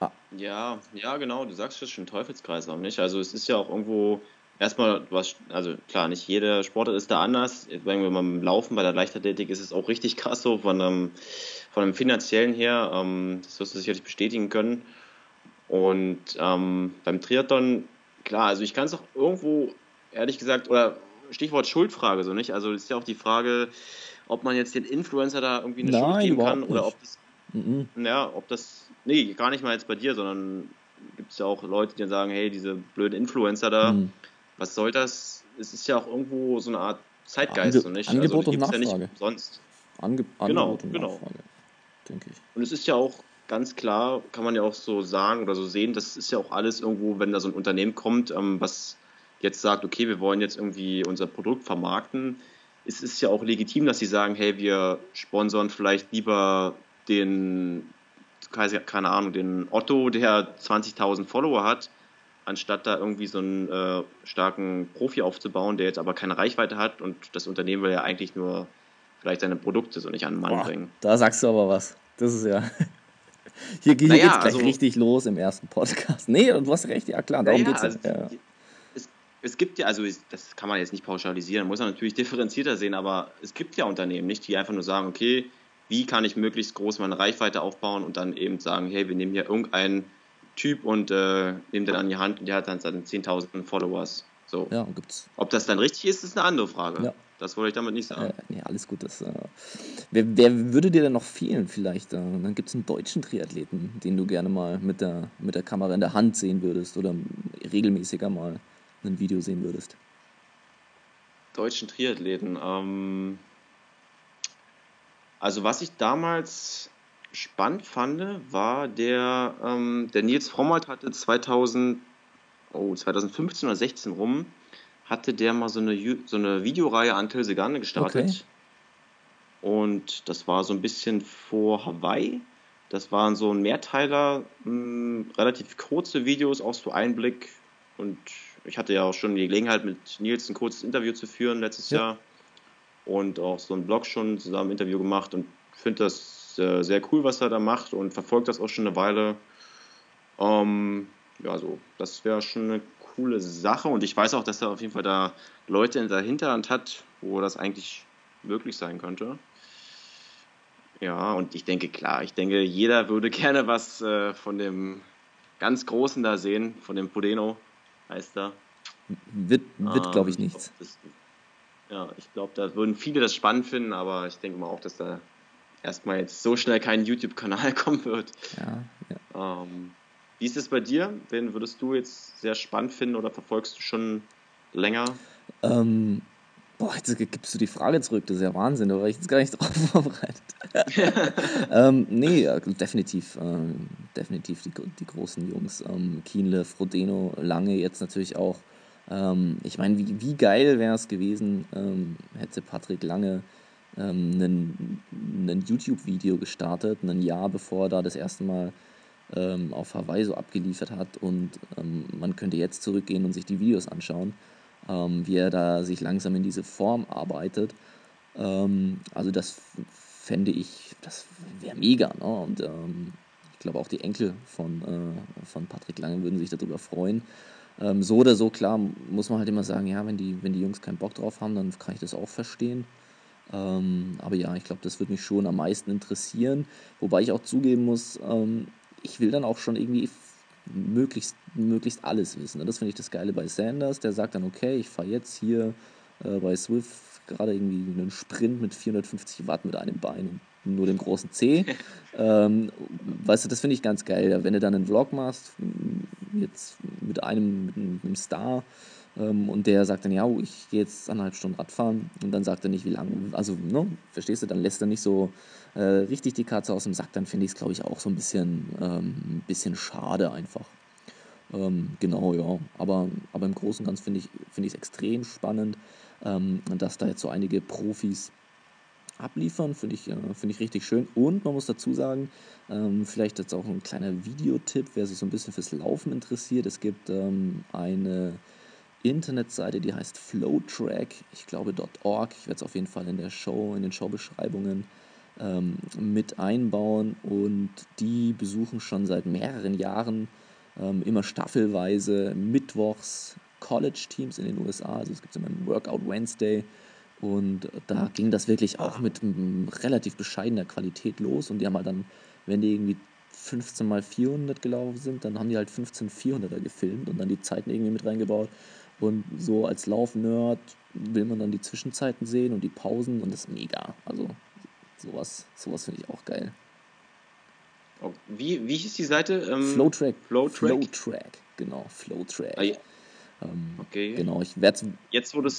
Ah. Ja, ja, genau, du sagst schon Teufelskreis auch nicht. Also es ist ja auch irgendwo erstmal, hast, also klar, nicht jeder Sportler ist da anders. Wenn wir beim Laufen, bei der Leichtathletik ist es auch richtig krass so von einem, von einem finanziellen her. Ähm, das wirst du sicherlich bestätigen können. Und ähm, beim Triathlon, klar, also ich kann es auch irgendwo, ehrlich gesagt, oder Stichwort Schuldfrage, so nicht? Also ist ja auch die Frage, ob man jetzt den Influencer da irgendwie eine Nein, Schuld geben kann nicht. oder ob das, mhm. ja, ob das, nee, gar nicht mal jetzt bei dir, sondern gibt es ja auch Leute, die dann sagen, hey, diese blöden Influencer da, mhm was soll das? Es ist ja auch irgendwo so eine Art Zeitgeist, Ange so nicht? Angebot also, und Nachfrage. Ja nicht sonst. Ange genau, Angebot und genau. Nachfrage, denke ich. Und es ist ja auch ganz klar, kann man ja auch so sagen oder so sehen, das ist ja auch alles irgendwo, wenn da so ein Unternehmen kommt, ähm, was jetzt sagt, okay, wir wollen jetzt irgendwie unser Produkt vermarkten, es ist ja auch legitim, dass sie sagen, hey, wir sponsern vielleicht lieber den, keine Ahnung, den Otto, der 20.000 Follower hat, anstatt da irgendwie so einen äh, starken Profi aufzubauen, der jetzt aber keine Reichweite hat und das Unternehmen will ja eigentlich nur vielleicht seine Produkte so nicht an den Mann Boah, bringen. Da sagst du aber was. Das ist ja. Hier, hier naja, geht's gleich also, richtig los im ersten Podcast. Nee, du hast recht, ja klar, darum naja, geht's also, ja. Es, gibt ja, also das kann man jetzt nicht pauschalisieren, muss man natürlich differenzierter sehen, aber es gibt ja Unternehmen nicht, die einfach nur sagen, okay, wie kann ich möglichst groß meine Reichweite aufbauen und dann eben sagen, hey, wir nehmen hier irgendeinen Typ und äh, nimmt den an die Hand und der hat dann seine 10.000 Followers. So. Ja, gibt's. Ob das dann richtig ist, ist eine andere Frage. Ja. Das wollte ich damit nicht sagen. Äh, nee, alles gut. Das, äh, wer, wer, würde dir denn noch fehlen vielleicht? Äh, dann gibt es einen deutschen Triathleten, den du gerne mal mit der, mit der Kamera in der Hand sehen würdest oder regelmäßiger mal ein Video sehen würdest. deutschen Triathleten. Ähm, also was ich damals spannend fand, war der, ähm, der Nils Frommert hatte 2000, oh, 2015 oder 16 rum, hatte der mal so eine, so eine Videoreihe an Tilsegane gestartet. Okay. Und das war so ein bisschen vor Hawaii. Das waren so ein Mehrteiler, mh, hm, relativ kurze Videos, auch so Einblick. Und ich hatte ja auch schon die Gelegenheit, mit Nils ein kurzes Interview zu führen letztes ja. Jahr. Und auch so ein Blog schon zusammen ein Interview gemacht und finde das äh, sehr cool, was er da macht und verfolgt das auch schon eine Weile. Ähm, ja, so, das wäre schon eine coole Sache und ich weiß auch, dass er auf jeden Fall da Leute in der Hinterhand hat, wo das eigentlich möglich sein könnte. Ja, und ich denke, klar, ich denke, jeder würde gerne was äh, von dem ganz Großen da sehen, von dem Podeno, heißt er. Wird, wird ähm, glaube ich, nichts. Das, ja, ich glaube, da würden viele das spannend finden, aber ich denke mal auch, dass da erstmal jetzt so schnell kein YouTube-Kanal kommen wird. Ja, ja. Ähm, wie ist es bei dir? Wen würdest du jetzt sehr spannend finden oder verfolgst du schon länger? Ähm, Boah, jetzt gibst du die Frage zurück, das ist ja Wahnsinn, da war ich jetzt gar nicht drauf vorbereitet. ähm, nee, definitiv, ähm, definitiv die, die großen Jungs. Ähm, Kienle, Frodeno, Lange jetzt natürlich auch. Ähm, ich meine, wie, wie geil wäre es gewesen, ähm, hätte Patrick Lange ein ähm, YouTube-Video gestartet, ein Jahr bevor er da das erste Mal auf Hawaii so abgeliefert hat und man könnte jetzt zurückgehen und sich die Videos anschauen ähm, wie er da sich langsam in diese Form arbeitet. Ähm, also das fände ich, das wäre mega. Ne? Und ähm, ich glaube auch die Enkel von, äh, von Patrick Lange würden sich darüber freuen. Ähm, so oder so, klar, muss man halt immer sagen, ja, wenn die, wenn die Jungs keinen Bock drauf haben, dann kann ich das auch verstehen. Ähm, aber ja, ich glaube, das würde mich schon am meisten interessieren. Wobei ich auch zugeben muss, ähm, ich will dann auch schon irgendwie möglichst, möglichst alles wissen. Und das finde ich das Geile bei Sanders. Der sagt dann, okay, ich fahre jetzt hier äh, bei Swift gerade irgendwie einen Sprint mit 450 Watt mit einem Bein und nur dem großen C. ähm, weißt du, das finde ich ganz geil. Wenn du dann einen Vlog machst, jetzt mit einem, mit einem Star, und der sagt dann, ja, oh, ich gehe jetzt anderthalb Stunden Radfahren und dann sagt er nicht, wie lange. Also, ne, verstehst du, dann lässt er nicht so äh, richtig die Katze aus dem Sack, dann finde ich es, glaube ich, auch so ein bisschen, ähm, ein bisschen schade einfach. Ähm, genau, ja. Aber, aber im Großen und Ganzen finde ich es find extrem spannend, ähm, dass da jetzt so einige Profis abliefern, finde ich, äh, find ich richtig schön. Und man muss dazu sagen, ähm, vielleicht jetzt auch ein kleiner Videotipp, wer sich so ein bisschen fürs Laufen interessiert. Es gibt ähm, eine Internetseite, die heißt Flowtrack, ich glaube .org. Ich werde es auf jeden Fall in der Show, in den Showbeschreibungen ähm, mit einbauen und die besuchen schon seit mehreren Jahren ähm, immer staffelweise mittwochs College-Teams in den USA. Also es gibt immer einen Workout Wednesday und da ging das wirklich auch mit relativ bescheidener Qualität los und die haben halt dann, wenn die irgendwie 15 mal 400 gelaufen sind, dann haben die halt 15 400er gefilmt und dann die Zeiten irgendwie mit reingebaut. Und so als Lauf-Nerd will man dann die Zwischenzeiten sehen und die Pausen und das ist mega. Also Sowas, sowas finde ich auch geil. Oh, wie, wie hieß die Seite? Ähm, Flowtrack. Flowtrack. Flowtrack, genau, Flowtrack. Ah, ja. ähm, okay. Genau, ich werde jetzt, wo du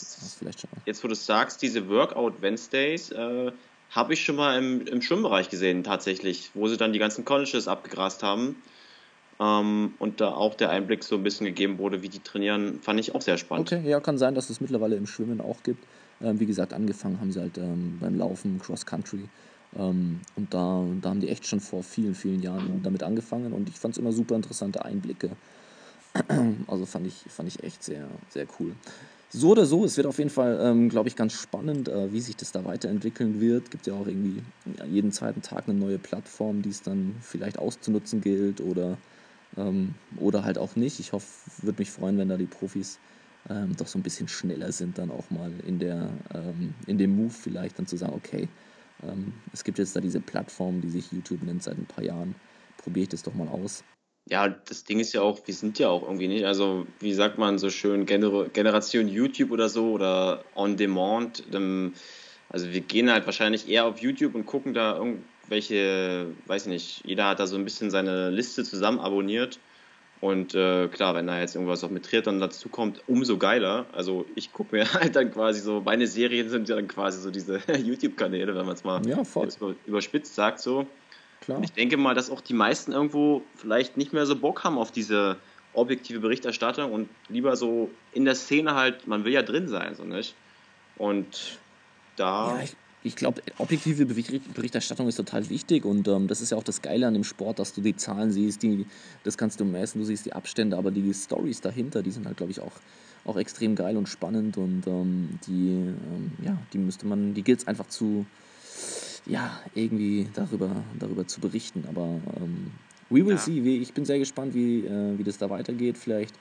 jetzt, wo du sagst, diese Workout Wednesdays, äh, habe ich schon mal im, im Schwimmbereich gesehen, tatsächlich, wo sie dann die ganzen Colleges abgegrast haben. Ähm, und da auch der Einblick so ein bisschen gegeben wurde, wie die trainieren, fand ich auch sehr spannend. Okay, ja, kann sein, dass es mittlerweile im Schwimmen auch gibt. Ähm, wie gesagt, angefangen haben sie halt ähm, beim Laufen, Cross Country. Ähm, und da, da haben die echt schon vor vielen, vielen Jahren damit angefangen und ich fand es immer super interessante Einblicke. Also fand ich, fand ich echt sehr, sehr cool. So oder so, es wird auf jeden Fall, ähm, glaube ich, ganz spannend, äh, wie sich das da weiterentwickeln wird. Es gibt ja auch irgendwie ja, jeden zweiten Tag eine neue Plattform, die es dann vielleicht auszunutzen gilt oder, ähm, oder halt auch nicht. Ich hoffe, würde mich freuen, wenn da die Profis ähm, doch so ein bisschen schneller sind, dann auch mal in, der, ähm, in dem Move vielleicht dann zu sagen, okay, ähm, es gibt jetzt da diese Plattform, die sich YouTube nennt seit ein paar Jahren, probiere ich das doch mal aus. Ja, das Ding ist ja auch, wir sind ja auch irgendwie nicht, also wie sagt man so schön, Gener Generation YouTube oder so oder On Demand. also wir gehen halt wahrscheinlich eher auf YouTube und gucken da irgendwelche, weiß nicht, jeder hat da so ein bisschen seine Liste zusammen abonniert Und äh, klar, wenn da jetzt irgendwas auch mit Triathlon dazu kommt, umso geiler. Also ich gucke mir halt dann quasi so, meine Serien sind ja dann quasi so diese YouTube-Kanäle, wenn man es mal ja, überspitzt sagt so. Klar. Und ich denke mal, dass auch die meisten irgendwo vielleicht nicht mehr so Bock haben auf diese objektive Berichterstattung und lieber so in der Szene halt, man will ja drin sein, so nicht? Und da. Ja, ich, ich glaube, objektive Berichterstattung ist total wichtig und ähm, das ist ja auch das Geile an dem Sport, dass du die Zahlen siehst, die, das kannst du messen, du siehst die Abstände, aber die Stories dahinter, die sind halt, glaube ich, auch, auch extrem geil und spannend und ähm, die, ähm, ja, die müsste man, die gilt es einfach zu, ja, irgendwie darüber, darüber zu berichten, aber ähm, we will ja. see, ich bin sehr gespannt, wie, äh, wie das da weitergeht, vielleicht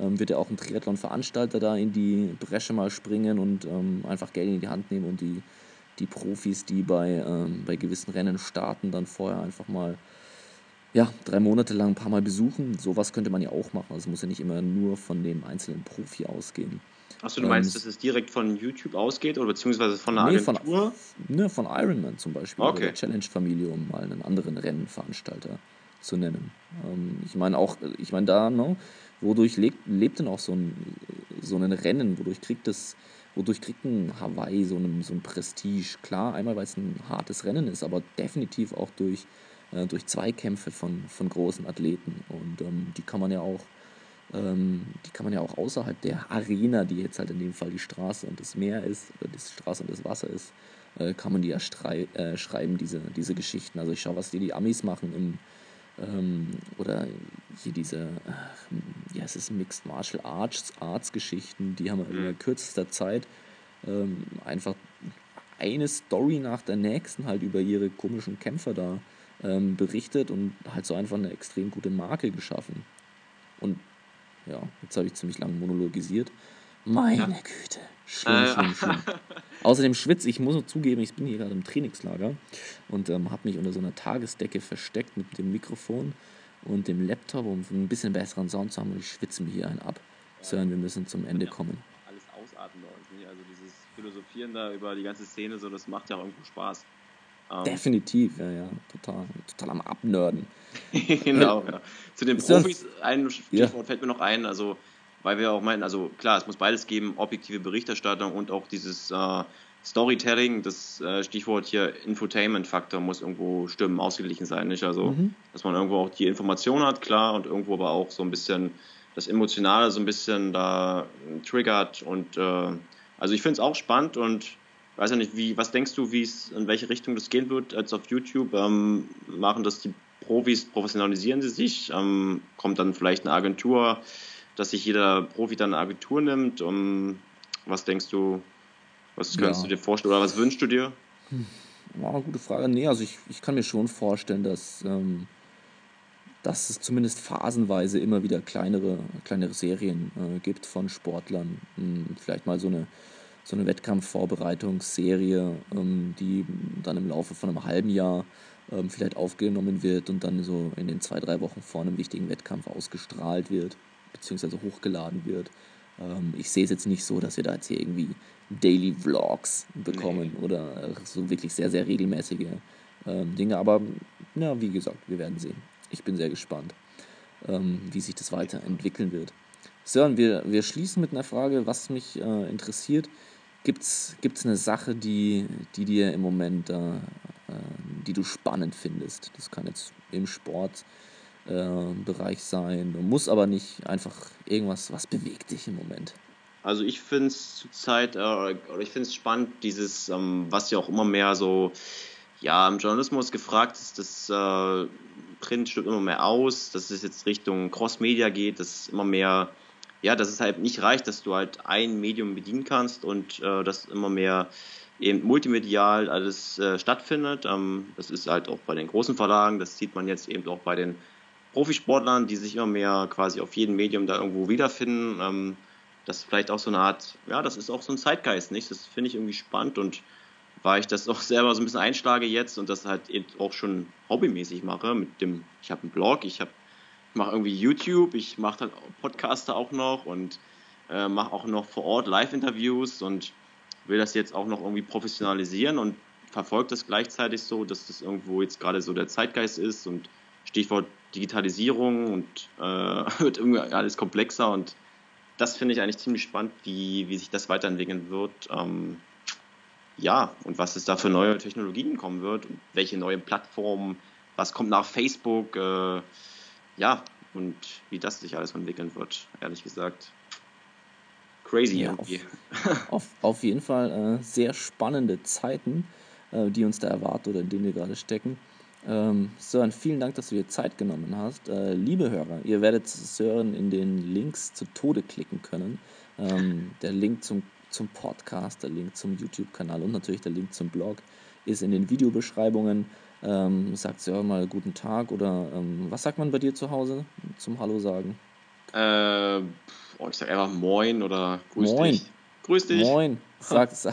ähm, wird ja auch ein Triathlon-Veranstalter da in die Bresche mal springen und ähm, einfach Geld in die Hand nehmen und die die Profis, die bei, ähm, bei gewissen Rennen starten, dann vorher einfach mal ja, drei Monate lang ein paar Mal besuchen. Sowas könnte man ja auch machen. Also es muss ja nicht immer nur von dem einzelnen Profi ausgehen. Achso, du meinst, ähm, dass es direkt von YouTube ausgeht oder beziehungsweise von einer nee, Agentur? Von, ne, von Ironman zum Beispiel. Okay. Oder Challenge-Familie, um mal einen anderen Rennenveranstalter zu nennen. Ähm, ich meine auch, ich meine da, ne, wodurch lebt, lebt denn auch so ein, so ein Rennen? Wodurch kriegt das wodurch kriegt ein Hawaii so ein, so ein Prestige? Klar, einmal weil es ein hartes Rennen ist, aber definitiv auch durch, äh, durch Zweikämpfe von, von großen Athleten. Und ähm, die kann man ja auch ähm, die kann man ja auch außerhalb der Arena, die jetzt halt in dem Fall die Straße und das Meer ist, oder die Straße und das Wasser ist, äh, kann man die ja äh, schreiben, diese, diese Geschichten. Also ich schaue, was die, die Amis machen im, ähm, oder hier diese, äh, ja, es ist Mixed Martial Arts, Arts Geschichten, die haben in mhm. kürzester Zeit ähm, einfach eine Story nach der nächsten halt über ihre komischen Kämpfer da ähm, berichtet und halt so einfach eine extrem gute Marke geschaffen. Und ja, jetzt habe ich ziemlich lange monologisiert. Meine ja. Güte. Schlimm, äh. schlimm, schlimm. Außerdem schwitze ich, muss nur zugeben, ich bin hier gerade im Trainingslager und ähm, habe mich unter so einer Tagesdecke versteckt mit dem Mikrofon und dem Laptop, um ein bisschen besseren Sound zu haben und ich schwitze mir hier einen ab. Sören, wir müssen zum Ende kommen. Alles ausatmen bei uns, nicht? Also dieses Philosophieren da über die ganze Szene, so, das macht ja auch irgendwo Spaß. Ähm Definitiv, ja, ja, total, total am Abnörden. genau, ja. Zu den Profis, ein Stichwort ja. fällt mir noch ein, also weil wir auch meinen, also klar, es muss beides geben, objektive Berichterstattung und auch dieses äh, Storytelling, das äh, Stichwort hier Infotainment-Faktor muss irgendwo stimmen, ausgeglichen sein, nicht? Also, mhm. dass man irgendwo auch die Information hat, klar, und irgendwo aber auch so ein bisschen das Emotionale so ein bisschen da triggert und äh, also ich finde es auch spannend und weiß ja nicht, wie, was denkst du, wie es, in welche Richtung das gehen wird als auf YouTube? Ähm, machen das die Profis, professionalisieren sie sich? Ähm, kommt dann vielleicht eine Agentur? Dass sich jeder Profi dann eine Agentur nimmt. Um, was denkst du, was könntest ja. du dir vorstellen oder was wünschst du dir? Hm. Ja, gute Frage. Nee, also ich, ich kann mir schon vorstellen, dass, ähm, dass es zumindest phasenweise immer wieder kleinere, kleinere Serien äh, gibt von Sportlern. Hm, vielleicht mal so eine, so eine Wettkampfvorbereitungsserie, ähm, die dann im Laufe von einem halben Jahr ähm, vielleicht aufgenommen wird und dann so in den zwei, drei Wochen vor einem wichtigen Wettkampf ausgestrahlt wird beziehungsweise hochgeladen wird. Ähm, ich sehe es jetzt nicht so, dass wir da jetzt hier irgendwie Daily Vlogs bekommen nee. oder so wirklich sehr, sehr regelmäßige ähm, Dinge. Aber ja, wie gesagt, wir werden sehen. Ich bin sehr gespannt, ähm, wie sich das weiterentwickeln wird. Sören, wir, wir schließen mit einer Frage, was mich äh, interessiert. Gibt es eine Sache, die, die dir im Moment, äh, äh, die du spannend findest? Das kann jetzt im Sport äh, Bereich sein. Muss aber nicht einfach irgendwas, was bewegt dich im Moment. Also ich finde es zurzeit, äh, oder ich finde es spannend, dieses, ähm, was ja auch immer mehr so, ja, im Journalismus gefragt ist, das äh, Print stirbt immer mehr aus, dass es jetzt Richtung Cross-Media geht, dass immer mehr, ja, dass es halt nicht reicht, dass du halt ein Medium bedienen kannst und äh, dass immer mehr eben multimedial alles äh, stattfindet. Ähm, das ist halt auch bei den großen Verlagen, das sieht man jetzt eben auch bei den Profisportlern, die sich immer mehr quasi auf jedem Medium da irgendwo wiederfinden. Ähm, das ist vielleicht auch so eine Art, ja, das ist auch so ein Zeitgeist, nicht? Das finde ich irgendwie spannend und weil ich das auch selber so ein bisschen einschlage jetzt und das halt eben auch schon hobbymäßig mache mit dem, ich habe einen Blog, ich habe mache irgendwie YouTube, ich mache dann Podcaster auch noch und äh, mache auch noch vor Ort Live-Interviews und will das jetzt auch noch irgendwie professionalisieren und verfolge das gleichzeitig so, dass das irgendwo jetzt gerade so der Zeitgeist ist und Stichwort Digitalisierung und äh, wird irgendwie alles komplexer und das finde ich eigentlich ziemlich spannend, wie, wie sich das weiterentwickeln wird. Ähm, ja, und was es da für neue Technologien kommen wird und welche neuen Plattformen, was kommt nach Facebook, äh, ja, und wie das sich alles entwickeln wird, ehrlich gesagt. Crazy ja, irgendwie. Auf, auf, auf, jeden Fall äh, sehr spannende Zeiten, äh, die uns da erwarten oder in denen wir gerade stecken. Ähm, Sören, vielen Dank, dass du dir Zeit genommen hast. Äh, liebe Hörer, ihr werdet Sören in den Links zu Tode klicken können. Ähm, der Link zum zum Podcast, der Link zum YouTube-Kanal und natürlich der Link zum Blog ist in den Videobeschreibungen. Ähm, sagt ja mal guten Tag oder ähm, was sagt man bei dir zu Hause zum Hallo sagen? Äh, oh, ich sag einfach Moin oder Grüß Moin. dich. Grüß dich. Moin. Sagt,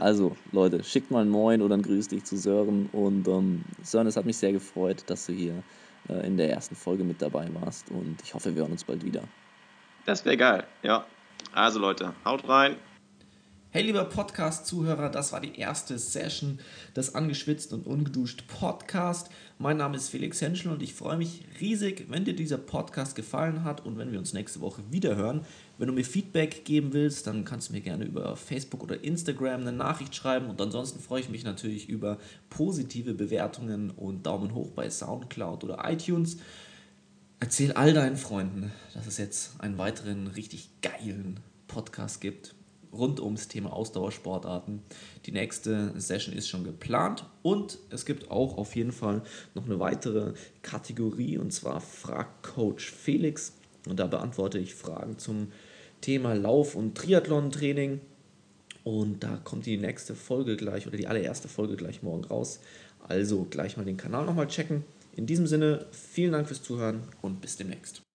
also Leute, schickt mal ein Moin oder ein Grüß dich zu Sören und ähm, Sören, es hat mich sehr gefreut, dass du hier äh, in der ersten Folge mit dabei warst und ich hoffe, wir hören uns bald wieder. Das wäre geil, ja. Also Leute, haut rein. Hey lieber Podcast-Zuhörer, das war die erste Session des Angeschwitzt und Ungeduscht Podcast. Mein Name ist Felix Henschel und ich freue mich riesig, wenn dir dieser Podcast gefallen hat und wenn wir uns nächste Woche wieder hören. Wenn du mir Feedback geben willst, dann kannst du mir gerne über Facebook oder Instagram eine Nachricht schreiben und ansonsten freue ich mich natürlich über positive Bewertungen und Daumen hoch bei Soundcloud oder iTunes. Erzähl all deinen Freunden, dass es jetzt einen weiteren richtig geilen Podcast gibt rund ums Thema Ausdauersportarten. Die nächste Session ist schon geplant und es gibt auch auf jeden Fall noch eine weitere Kategorie und zwar Frag Coach Felix. Und da beantworte ich Fragen zum Thema Lauf- und Triathlon-Training. Und da kommt die nächste Folge gleich oder die allererste Folge gleich morgen raus. Also gleich mal den Kanal nochmal checken. In diesem Sinne, vielen Dank fürs Zuhören und bis demnächst.